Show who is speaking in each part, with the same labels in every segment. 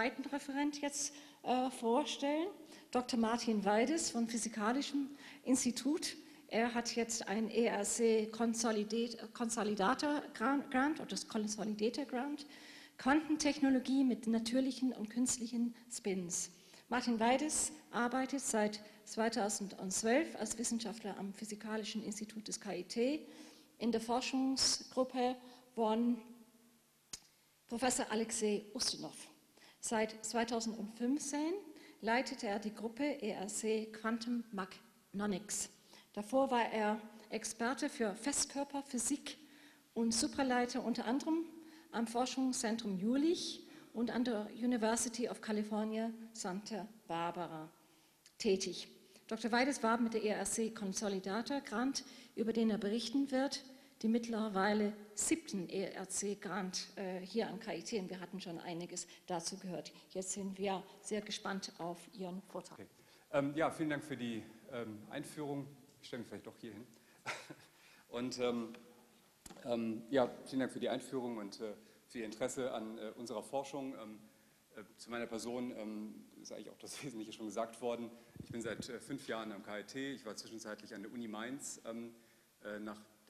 Speaker 1: zweiten Referent jetzt äh, vorstellen, Dr. Martin Weides vom Physikalischen Institut. Er hat jetzt ein ERC Consolidator Grant oder das Consolidator Grant, Quantentechnologie mit natürlichen und künstlichen Spins. Martin Weides arbeitet seit 2012 als Wissenschaftler am Physikalischen Institut des KIT in der Forschungsgruppe von Professor Alexei Ustinov. Seit 2015 leitete er die Gruppe ERC Quantum Magnonics. Davor war er Experte für Festkörperphysik und Supraleiter unter anderem am Forschungszentrum Jülich und an der University of California Santa Barbara tätig. Dr. Weides war mit der ERC Consolidator Grant, über den er berichten wird, die mittlerweile siebten ERC-Grant äh, hier am KIT und wir hatten schon einiges dazu gehört. Jetzt sind wir sehr gespannt auf Ihren Vortrag. Okay.
Speaker 2: Ähm, ja, vielen Dank für die ähm, Einführung. Ich stelle mich vielleicht doch hier hin. und ähm, ähm, ja, vielen Dank für die Einführung und äh, für Ihr Interesse an äh, unserer Forschung. Ähm, äh, zu meiner Person ähm, ist eigentlich auch das Wesentliche schon gesagt worden. Ich bin seit äh, fünf Jahren am KIT. Ich war zwischenzeitlich an der Uni Mainz, ähm, äh,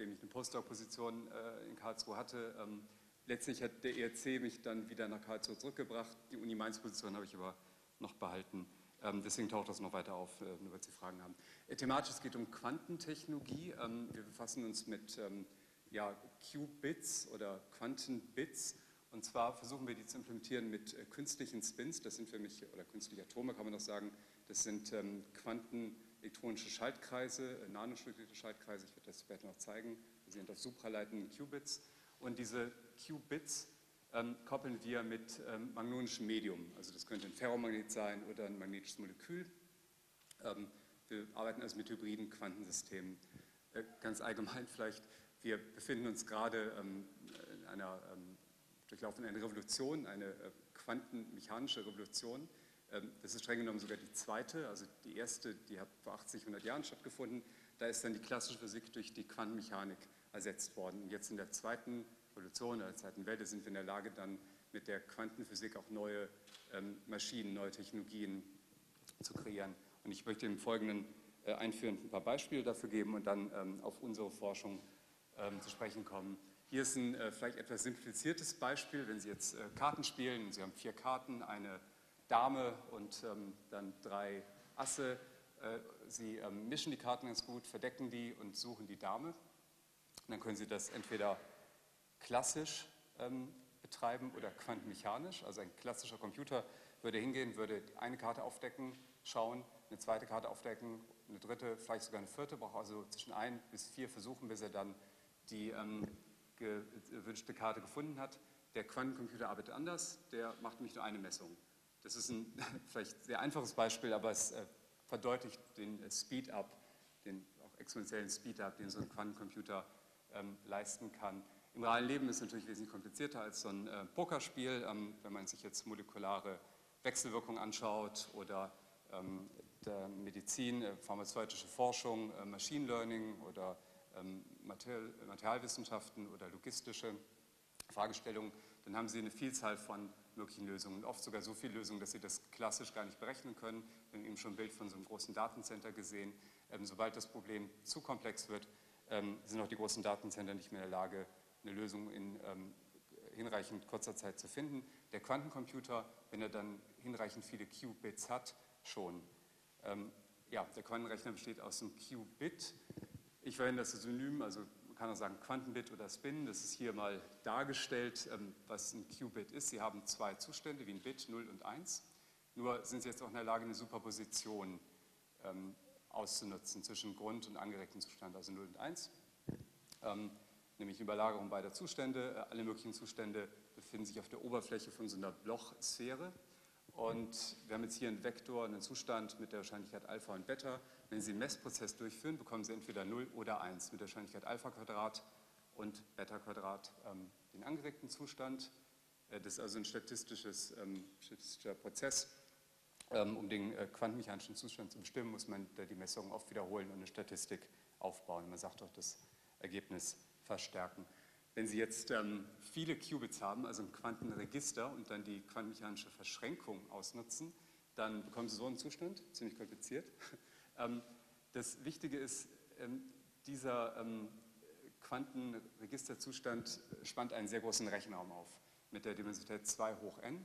Speaker 2: nachdem ich eine Postdoc-Position äh, in Karlsruhe hatte. Ähm, letztlich hat der ERC mich dann wieder nach Karlsruhe zurückgebracht. Die Uni Mainz-Position habe ich aber noch behalten. Ähm, deswegen taucht das noch weiter auf, äh, nur weil Sie Fragen haben. thematisch es geht um Quantentechnologie. Ähm, wir befassen uns mit ja, Qubits oder Quantenbits. Und zwar versuchen wir die zu implementieren mit äh, künstlichen Spins. Das sind für mich, oder künstliche Atome kann man noch sagen, das sind ähm, quantenelektronische Schaltkreise, äh, nanostrukturierte Schaltkreise. Ich werde das später noch zeigen. Sie sind auf supraleitenden Qubits. Und diese Qubits ähm, koppeln wir mit ähm, magnonischem Medium. Also das könnte ein Ferromagnet sein oder ein magnetisches Molekül. Ähm, wir arbeiten also mit hybriden Quantensystemen. Äh, ganz allgemein vielleicht wir befinden uns gerade ähm, in einer, ähm, durchlaufen eine Revolution, eine äh, quantenmechanische Revolution. Ähm, das ist streng genommen sogar die zweite, also die erste, die hat vor 80, 100 Jahren stattgefunden. Da ist dann die klassische Physik durch die Quantenmechanik ersetzt worden. Und jetzt in der zweiten Revolution, in der zweiten Welle, sind wir in der Lage, dann mit der Quantenphysik auch neue Maschinen, neue Technologien zu kreieren. Und ich möchte im Folgenden äh, einführend ein paar Beispiele dafür geben und dann auf unsere Forschung ähm, zu sprechen kommen. Hier ist ein äh, vielleicht etwas simpliziertes Beispiel, wenn Sie jetzt äh, Karten spielen, Sie haben vier Karten, eine Dame und ähm, dann drei Asse. Äh, Sie ähm, mischen die Karten ganz gut, verdecken die und suchen die Dame. Und dann können Sie das entweder klassisch ähm, betreiben oder quantenmechanisch. Also ein klassischer Computer würde hingehen, würde eine Karte aufdecken, schauen, eine zweite Karte aufdecken, eine dritte, vielleicht sogar eine vierte, braucht also zwischen ein bis vier Versuchen, bis er dann die ähm, gewünschte Karte gefunden hat. Der Quantencomputer arbeitet anders, der macht nämlich nur eine Messung. Das ist ein vielleicht sehr einfaches Beispiel, aber es äh, verdeutlicht den äh, Speed-up, den auch exponentiellen Speed-up, den so ein Quantencomputer ähm, leisten kann. Im realen Leben ist es natürlich wesentlich komplizierter als so ein äh, Pokerspiel. Ähm, wenn man sich jetzt molekulare Wechselwirkungen anschaut oder ähm, der Medizin, äh, pharmazeutische Forschung, äh, Machine Learning oder ähm, Materialwissenschaften oder logistische Fragestellungen, dann haben Sie eine Vielzahl von möglichen Lösungen. Oft sogar so viele Lösungen, dass Sie das klassisch gar nicht berechnen können. Wir haben eben schon ein Bild von so einem großen Datencenter gesehen. Ähm, sobald das Problem zu komplex wird, ähm, sind auch die großen Datencenter nicht mehr in der Lage, eine Lösung in hinreichend kurzer Zeit zu finden. Der Quantencomputer, wenn er dann hinreichend viele Qubits hat, schon. ja, der Quantenrechner besteht aus einem Qubit. Ich verwende das Synonym, also kann auch sagen Quantenbit oder Spin. Das ist hier mal dargestellt, ähm, was ein Qubit ist. Sie haben zwei Zustände wie ein Bit, 0 und 1. Nur sind Sie jetzt auch in der Lage, eine Superposition ähm, auszunutzen zwischen Grund- und angeregten Zustand, also 0 und 1. Ähm, nämlich Überlagerung beider Zustände. Äh, alle möglichen Zustände befinden sich auf der Oberfläche von so einer Blochsphäre. Und wir haben jetzt hier einen Vektor, einen Zustand mit der Wahrscheinlichkeit Alpha und Beta. Wenn Sie einen Messprozess durchführen, bekommen Sie entweder 0 oder 1 mit der Wahrscheinlichkeit Alpha Quadrat und Beta Quadrat ähm, den angeregten Zustand. Äh, das ist also ein statistisches, ähm, statistischer Prozess. Ähm, um den äh, quantenmechanischen Zustand zu bestimmen, muss man die Messungen oft wiederholen und eine Statistik aufbauen. Man sagt auch das Ergebnis verstärken. Wenn Sie jetzt ähm, viele Qubits haben, also ein Quantenregister und dann die quantenmechanische Verschränkung ausnutzen, dann bekommen Sie so einen Zustand, ziemlich kompliziert. Ähm, das Wichtige ist, ähm, dieser ähm, Quantenregisterzustand spannt einen sehr großen Rechenraum auf mit der Dimensionalität 2 hoch n.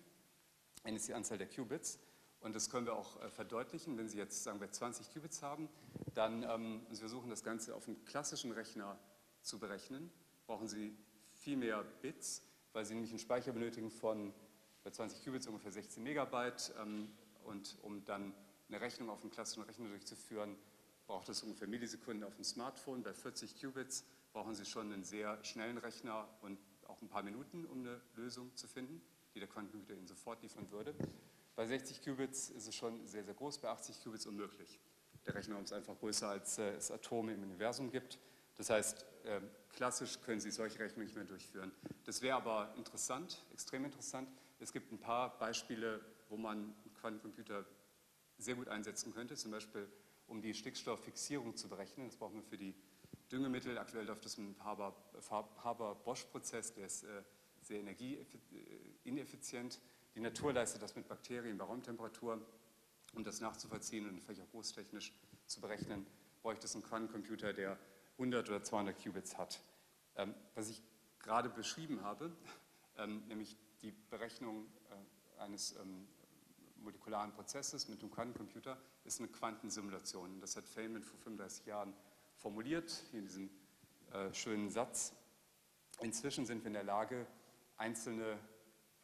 Speaker 2: n ist die Anzahl der Qubits. Und das können wir auch äh, verdeutlichen. Wenn Sie jetzt, sagen wir, 20 Qubits haben, dann, ähm, Sie versuchen das Ganze auf einem klassischen Rechner zu berechnen, brauchen Sie viel mehr Bits, weil Sie nämlich einen Speicher benötigen von bei 20 Qubits ungefähr 16 Megabyte. Ähm, und um dann eine Rechnung auf einem klassischen Rechner durchzuführen, braucht es ungefähr Millisekunden auf dem Smartphone. Bei 40 Qubits brauchen Sie schon einen sehr schnellen Rechner und auch ein paar Minuten, um eine Lösung zu finden, die der Quantencomputer Ihnen sofort liefern würde. Bei 60 Qubits ist es schon sehr, sehr groß, bei 80 Qubits unmöglich. Der Rechenraum ist einfach größer, als äh, es Atome im Universum gibt. Das heißt, äh, klassisch können Sie solche Rechnungen nicht mehr durchführen. Das wäre aber interessant, extrem interessant. Es gibt ein paar Beispiele, wo man Quantencomputer sehr gut einsetzen könnte, zum Beispiel um die Stickstofffixierung zu berechnen. Das braucht man für die Düngemittel. Aktuell läuft das dem Haber-Bosch-Prozess, der ist äh, sehr energieineffizient. Die Natur leistet das mit Bakterien bei Raumtemperatur. Um das nachzuvollziehen und vielleicht auch großtechnisch zu berechnen, bräuchte es einen Quantencomputer, der 100 oder 200 Qubits hat. Ähm, was ich gerade beschrieben habe, ähm, nämlich die Berechnung äh, eines ähm, molekularen Prozesses mit einem Quantencomputer, ist eine Quantensimulation. Das hat Feynman vor 35 Jahren formuliert, hier in diesem äh, schönen Satz. Inzwischen sind wir in der Lage, einzelne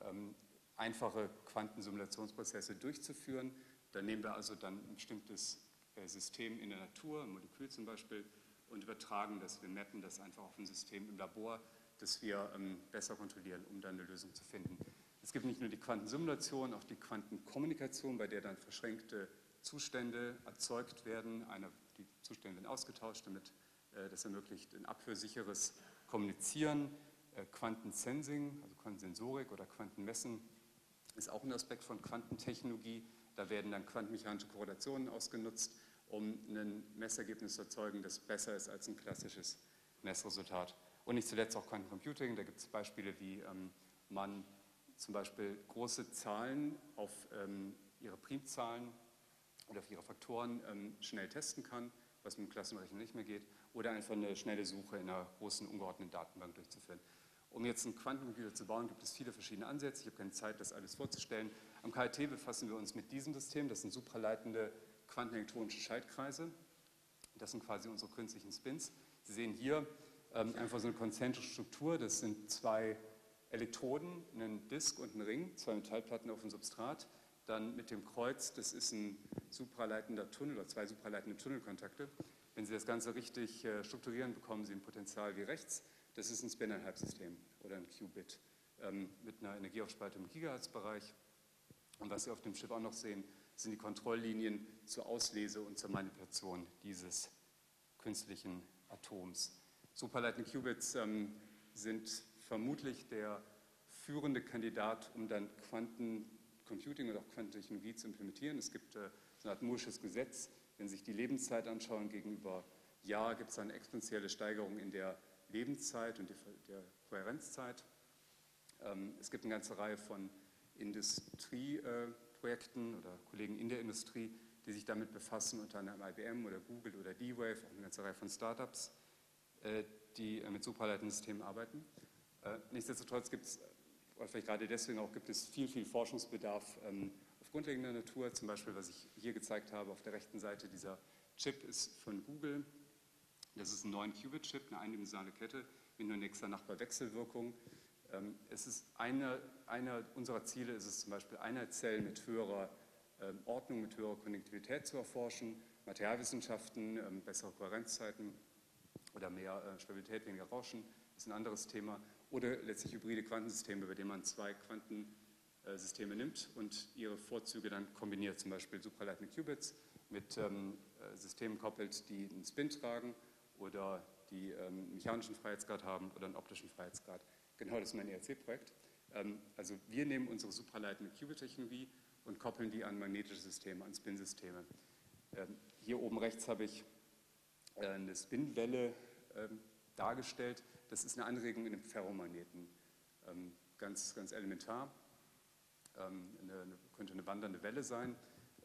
Speaker 2: ähm, einfache Quantensimulationsprozesse durchzuführen. Da nehmen wir also dann ein bestimmtes äh, System in der Natur, ein Molekül zum Beispiel, und übertragen das. Wir mappen das einfach auf ein System im Labor, das wir ähm, besser kontrollieren, um dann eine Lösung zu finden. Es gibt nicht nur die Quantensimulation, auch die Quantenkommunikation, bei der dann verschränkte Zustände erzeugt werden. Eine, die Zustände werden ausgetauscht, damit äh, das ermöglicht ein abhörsicheres Kommunizieren. Äh, Quantensensing, also Quantensensorik oder Quantenmessen ist auch ein Aspekt von Quantentechnologie. Da werden dann quantenmechanische Korrelationen ausgenutzt, um ein Messergebnis zu erzeugen, das besser ist als ein klassisches Messresultat. Und nicht zuletzt auch Quantencomputing. Da gibt es Beispiele, wie ähm, man zum Beispiel große Zahlen auf ähm, ihre Primzahlen oder auf ihre Faktoren ähm, schnell testen kann, was mit dem Klassenrechner nicht mehr geht, oder einfach eine schnelle Suche in einer großen ungeordneten Datenbank durchzuführen. Um jetzt einen Quantencomputer zu bauen, gibt es viele verschiedene Ansätze. Ich habe keine Zeit, das alles vorzustellen. Am KIT befassen wir uns mit diesem System. Das sind supraleitende quantenelektronische Schaltkreise. Das sind quasi unsere künstlichen Spins. Sie sehen hier ähm, einfach so eine konzentrische Struktur. Das sind zwei Elektroden, einen Disk und einen Ring, zwei Metallplatten auf dem Substrat. Dann mit dem Kreuz, das ist ein supraleitender Tunnel oder zwei supraleitende Tunnelkontakte. Wenn Sie das Ganze richtig äh, strukturieren, bekommen Sie ein Potenzial wie rechts. Das ist ein Spin-Halbsystem oder ein Qubit ähm, mit einer Energieaufspaltung im Gigahertz-Bereich. Und was Sie auf dem Chip auch noch sehen, sind die Kontrolllinien zur Auslese und zur Manipulation dieses künstlichen Atoms. Superleitende Qubits ähm, sind vermutlich der führende Kandidat, um dann Quantencomputing oder auch Quantentechnologie zu implementieren. Es gibt äh, so eine Art Moore'sches Gesetz. Wenn Sie sich die Lebenszeit anschauen gegenüber Jahr, gibt es eine exponentielle Steigerung in der Lebenszeit und der Kohärenzzeit. Ähm, es gibt eine ganze Reihe von Industrieprojekten oder Kollegen in der Industrie, die sich damit befassen, unter anderem IBM oder Google oder D-Wave, auch eine ganze Reihe von Startups, äh, die mit superleitenden Systemen arbeiten. Äh, nichtsdestotrotz gibt es, oder vielleicht gerade deswegen auch, gibt es viel, viel Forschungsbedarf ähm, auf grundlegender Natur. Zum Beispiel, was ich hier gezeigt habe, auf der rechten Seite, dieser Chip ist von Google das ist ein 9-Qubit-Chip, eine eindimensionale Kette mit nur nächster Nachbarwechselwirkung. Ähm, es ist eine, einer unserer Ziele ist es zum Beispiel, Einheitszellen mit höherer ähm, Ordnung, mit höherer Konnektivität zu erforschen, Materialwissenschaften, ähm, bessere Kohärenzzeiten oder mehr äh, Stabilität, weniger Rauschen, ist ein anderes Thema. Oder letztlich hybride Quantensysteme, bei denen man zwei Quantensysteme nimmt und ihre Vorzüge dann kombiniert, zum Beispiel supraleitende Qubits mit ähm, äh, Systemen koppelt, die einen Spin tragen oder die ähm, mechanischen Freiheitsgrad haben oder einen optischen Freiheitsgrad. Genau das ist mein ERC-Projekt. Ähm, also wir nehmen unsere supraleitende Qubit-Technologie und koppeln die an magnetische Systeme, an Spin-Systeme. Ähm, hier oben rechts habe ich äh, eine Spinwelle ähm, dargestellt. Das ist eine Anregung in dem Ferromagneten, ganz, ganz elementar. Eine, könnte eine wandernde Welle sein.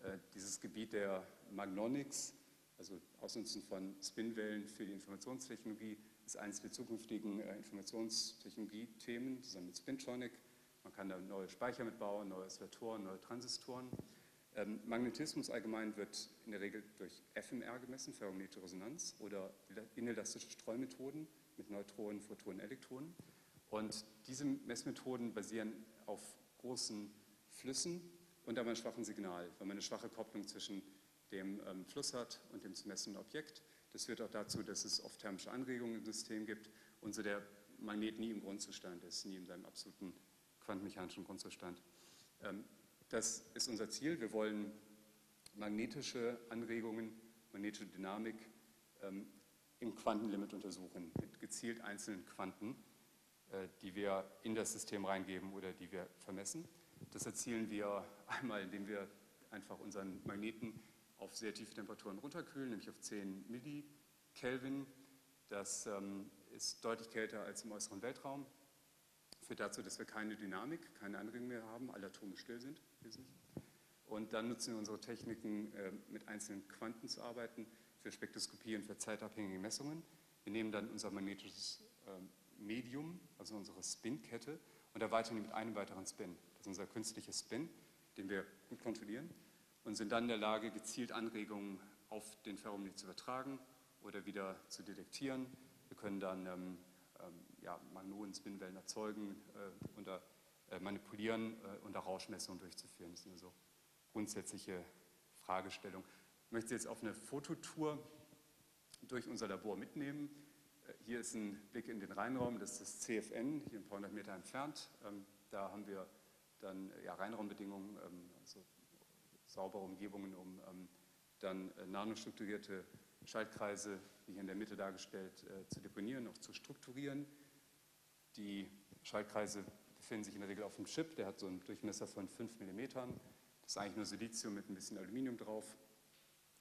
Speaker 2: Äh, dieses Gebiet der Magnonics, also Ausnutzen von Spinwellen für die Informationstechnologie, ist eines der zukünftigen äh, Informationstechnologie-Themen, zusammen mit Spintronic. Man kann da neue Speicher mitbauen, neue Oscillatoren, neue Transistoren. Ähm, Magnetismus allgemein wird in der Regel durch FMR gemessen, ferromagnetische Resonanz, oder inelastische Streumethoden mit Neutronen, Photonen, Elektronen. Und diese Messmethoden basieren auf großen Flüssen und aber einem schwachen Signal, weil man eine schwache Kopplung zwischen dem ähm, Fluss hat und dem zu messenden Objekt. Das führt auch dazu, dass es oft thermische Anregungen im System gibt und so der Magnet nie im Grundzustand ist, nie in seinem absoluten quantenmechanischen Grundzustand. Ähm, das ist unser Ziel. Wir wollen magnetische Anregungen, magnetische Dynamik ähm, im Quantenlimit untersuchen, mit gezielt einzelnen Quanten, äh, die wir in das System reingeben oder die wir vermessen. Das erzielen wir einmal, indem wir einfach unseren Magneten auf sehr tiefe Temperaturen runterkühlen, nämlich auf 10 Millikelvin. Das ähm, ist deutlich kälter als im äußeren Weltraum. Führt dazu, dass wir keine Dynamik, keine Anregung mehr haben, alle Atome still sind. Und dann nutzen wir unsere Techniken, äh, mit einzelnen Quanten zu arbeiten, für Spektroskopie und für zeitabhängige Messungen. Wir nehmen dann unser magnetisches äh, Medium, also unsere Spinkette, und erweitern die mit einem weiteren Spin. Das ist unser künstlicher Spin, den wir gut kontrollieren und sind dann in der Lage, gezielt Anregungen auf den Ferromagnet zu übertragen oder wieder zu detektieren. Wir können dann ähm, ähm, ja, Magnonen-Spinwellen erzeugen, äh, unter, äh, manipulieren äh, und Rauschmessungen durchzuführen. Das sind also grundsätzliche Fragestellungen. Ich möchte Sie jetzt auf eine Fototour durch unser Labor mitnehmen. Äh, hier ist ein Blick in den Rheinraum, das ist das CFN, hier ein paar hundert Meter entfernt. Ähm, da haben wir dann ja, Reinraumbedingungen, ähm, also saubere Umgebungen, um ähm, dann äh, nanostrukturierte Schaltkreise, wie hier in der Mitte dargestellt, äh, zu deponieren, auch zu strukturieren. Die Schaltkreise befinden sich in der Regel auf dem Chip, der hat so einen Durchmesser von 5 mm. Das ist eigentlich nur Silizium mit ein bisschen Aluminium drauf.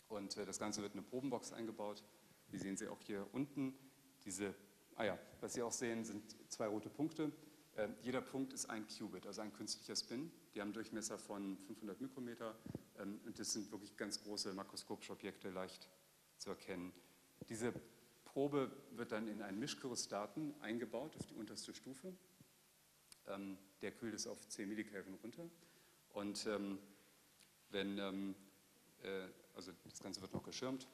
Speaker 2: Und äh, das Ganze wird in eine Probenbox eingebaut. Wie sehen Sie auch hier unten. Diese, ah ja, was Sie auch sehen, sind zwei rote Punkte. Äh, jeder Punkt ist ein Qubit, also ein künstlicher Spin. Die haben einen Durchmesser von 500 Mikrometer ähm, und das sind wirklich ganz große makroskopische Objekte, leicht zu erkennen. Diese Probe wird dann in einen Mischkyrostaten eingebaut auf die unterste Stufe. Ähm, der kühlt es auf 10 Millikelvin runter. Und ähm, wenn, ähm, äh, also das Ganze wird noch geschirmt.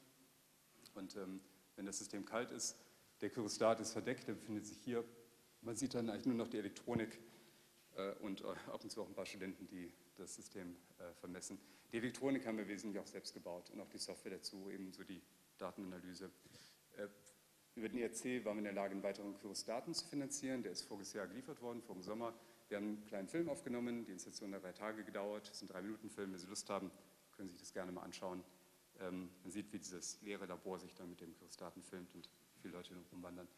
Speaker 2: Und ähm, wenn das System kalt ist, der Kyrostat ist verdeckt, der befindet sich hier man sieht dann eigentlich nur noch die Elektronik äh, und äh, ab und zu auch ein paar Studenten, die das System äh, vermessen. Die Elektronik haben wir wesentlich auch selbst gebaut und auch die Software dazu, ebenso die Datenanalyse. Über den ERC waren wir in der Lage, einen weiteren Kurs Daten zu finanzieren. Der ist voriges Jahr geliefert worden, vorigen Sommer. Wir haben einen kleinen Film aufgenommen, die Installation hat drei Tage gedauert. Das ist ein Drei-Minuten-Film. Wenn Sie Lust haben, können Sie sich das gerne mal anschauen. Ähm, man sieht, wie dieses leere Labor sich dann mit dem Kurs Daten filmt und viele Leute rumwandern.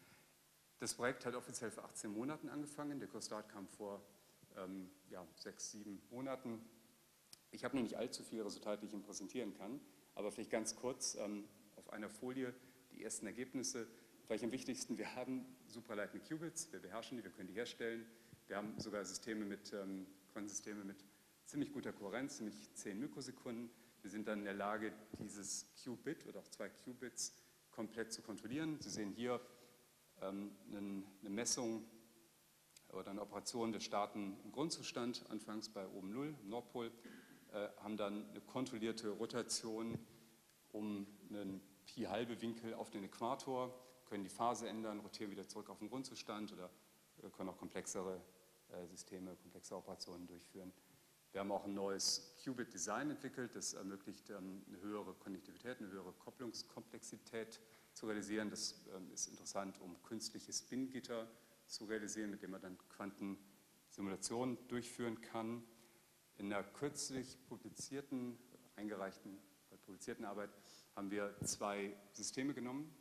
Speaker 2: Das Projekt hat offiziell vor 18 Monaten angefangen. Der Kursstart kam vor ähm, ja, sechs, sieben Monaten. Ich habe noch nicht allzu viele Resultate, die ich Ihnen präsentieren kann, aber vielleicht ganz kurz ähm, auf einer Folie die ersten Ergebnisse. Vielleicht am wichtigsten, wir haben supraleitende Qubits, wir beherrschen die, wir können die herstellen. Wir haben sogar Systeme mit, ähm, Quantensysteme mit ziemlich guter Kohärenz, nämlich 10 Mikrosekunden. Wir sind dann in der Lage, dieses Qubit oder auch zwei Qubits komplett zu kontrollieren. Sie sehen hier eine Messung oder eine Operation der Staaten im Grundzustand, anfangs bei oben 0 im Nordpol, äh, haben dann eine kontrollierte Rotation um einen Pi-halbe Winkel auf den Äquator, können die Phase ändern, rotieren wieder zurück auf den Grundzustand oder äh, können auch komplexere äh, Systeme, komplexe Operationen durchführen. Wir haben auch ein neues Qubit-Design entwickelt, das ermöglicht ähm, eine höhere Konnektivität, eine höhere Kopplungskomplexität zu realisieren. Das ähm, ist interessant, um künstliche Spin-Gitter zu realisieren, mit denen man dann Quantensimulationen durchführen kann. In einer kürzlich publizierten, eingereichten, publizierten Arbeit haben wir zwei Systeme genommen,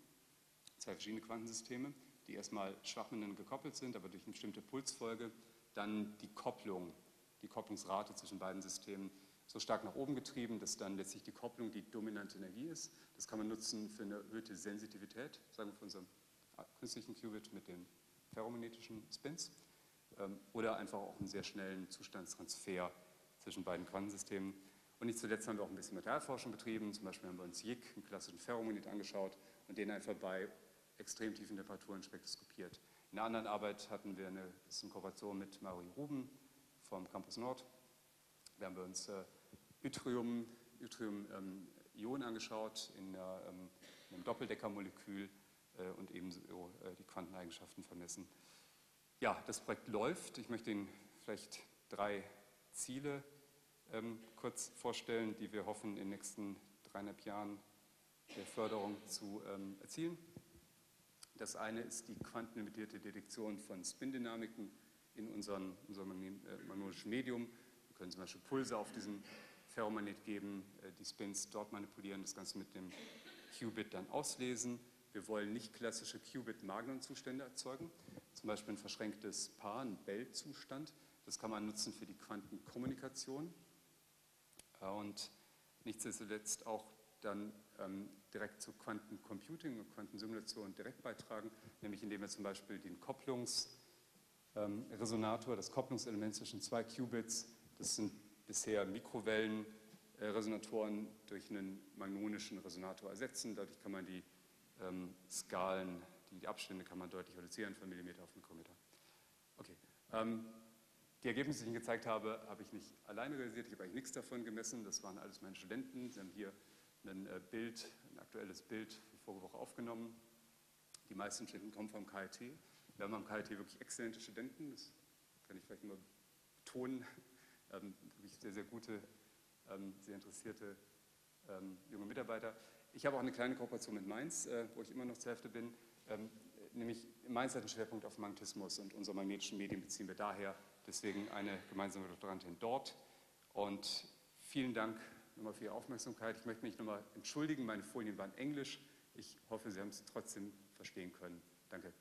Speaker 2: zwei verschiedene Quantensysteme, die erstmal schwach miteinander gekoppelt sind, aber durch eine bestimmte Pulsfolge dann die Kopplung, die Kopplungsrate zwischen beiden Systemen so stark nach oben getrieben, dass dann letztlich die Kopplung die dominante Energie ist. Das kann man nutzen für eine erhöhte Sensitivität, sagen wir, von unserem künstlichen Qubit mit den ferromagnetischen Spins ähm, oder einfach auch einen sehr schnellen Zustandstransfer zwischen beiden Quantensystemen. Und nicht zuletzt haben wir auch ein bisschen Materialforschung betrieben. Zum Beispiel haben wir uns JIC, einen klassischen Ferromagnet, angeschaut und den einfach bei extrem tiefen Temperaturen spektroskopiert. In einer anderen Arbeit hatten wir eine, in Kooperation mit Marie Ruben vom Campus Nord. Da haben wir uns äh, Yttrium, Yttrium ähm, Ionen angeschaut in, einer, ähm, einem Doppeldeckermolekül äh, und ebenso äh, die Quanteneigenschaften vermessen. Ja, das Projekt läuft. Ich möchte Ihnen vielleicht drei Ziele ähm, kurz vorstellen, die wir hoffen, in den nächsten dreieinhalb Jahren der Förderung zu ähm, erzielen. Das eine ist die quantenlimitierte Detektion von Spindynamiken in unserem äh, magnetischen Medium. Können zum Beispiel Pulse auf diesem Ferromagnet geben, äh, die Spins dort manipulieren, das Ganze mit dem Qubit dann auslesen. Wir wollen nicht klassische Qubit-Magnon-Zustände erzeugen, zum Beispiel ein verschränktes Paar, ein Bell-Zustand. Das kann man nutzen für die Quantenkommunikation äh, und nicht zuletzt auch dann ähm, direkt zu Quantencomputing und Quantensimulation direkt beitragen, nämlich indem wir zum Beispiel den Kopplungsresonator, ähm, das Kopplungselement zwischen zwei Qubits, das sind bisher Mikrowellenresonatoren, durch einen magnonischen Resonator ersetzen. Dadurch kann man die ähm, Skalen, die, Abstände kann man deutlich reduzieren von Millimeter auf Mikrometer. Okay. Ähm, die Ergebnisse, die ich Ihnen gezeigt habe, habe ich nicht alleine realisiert. Ich habe eigentlich nichts davon gemessen. Das waren alles meine Studenten. Sie haben hier ein äh, Bild, ein aktuelles Bild vorige Woche aufgenommen. Die meisten Studenten kommen vom KIT. Wir haben am KIT wirklich exzellente Studenten, das kann ich vielleicht nur betonen. Ähm, wirklich sehr, sehr gute, ähm, sehr interessierte ähm, junge Mitarbeiter. Ich habe auch eine kleine Kooperation mit Mainz, äh, wo ich immer noch zur Hälfte bin. Ähm, nämlich Mainz hat einen Schwerpunkt auf Magnetismus und unsere magnetischen Medien beziehen wir daher. Deswegen eine gemeinsame Doktorandin dort. Und vielen Dank nochmal für Ihre Aufmerksamkeit. Ich möchte mich nochmal entschuldigen, meine Folien waren Englisch. Ich hoffe, Sie haben es trotzdem verstehen können. Danke.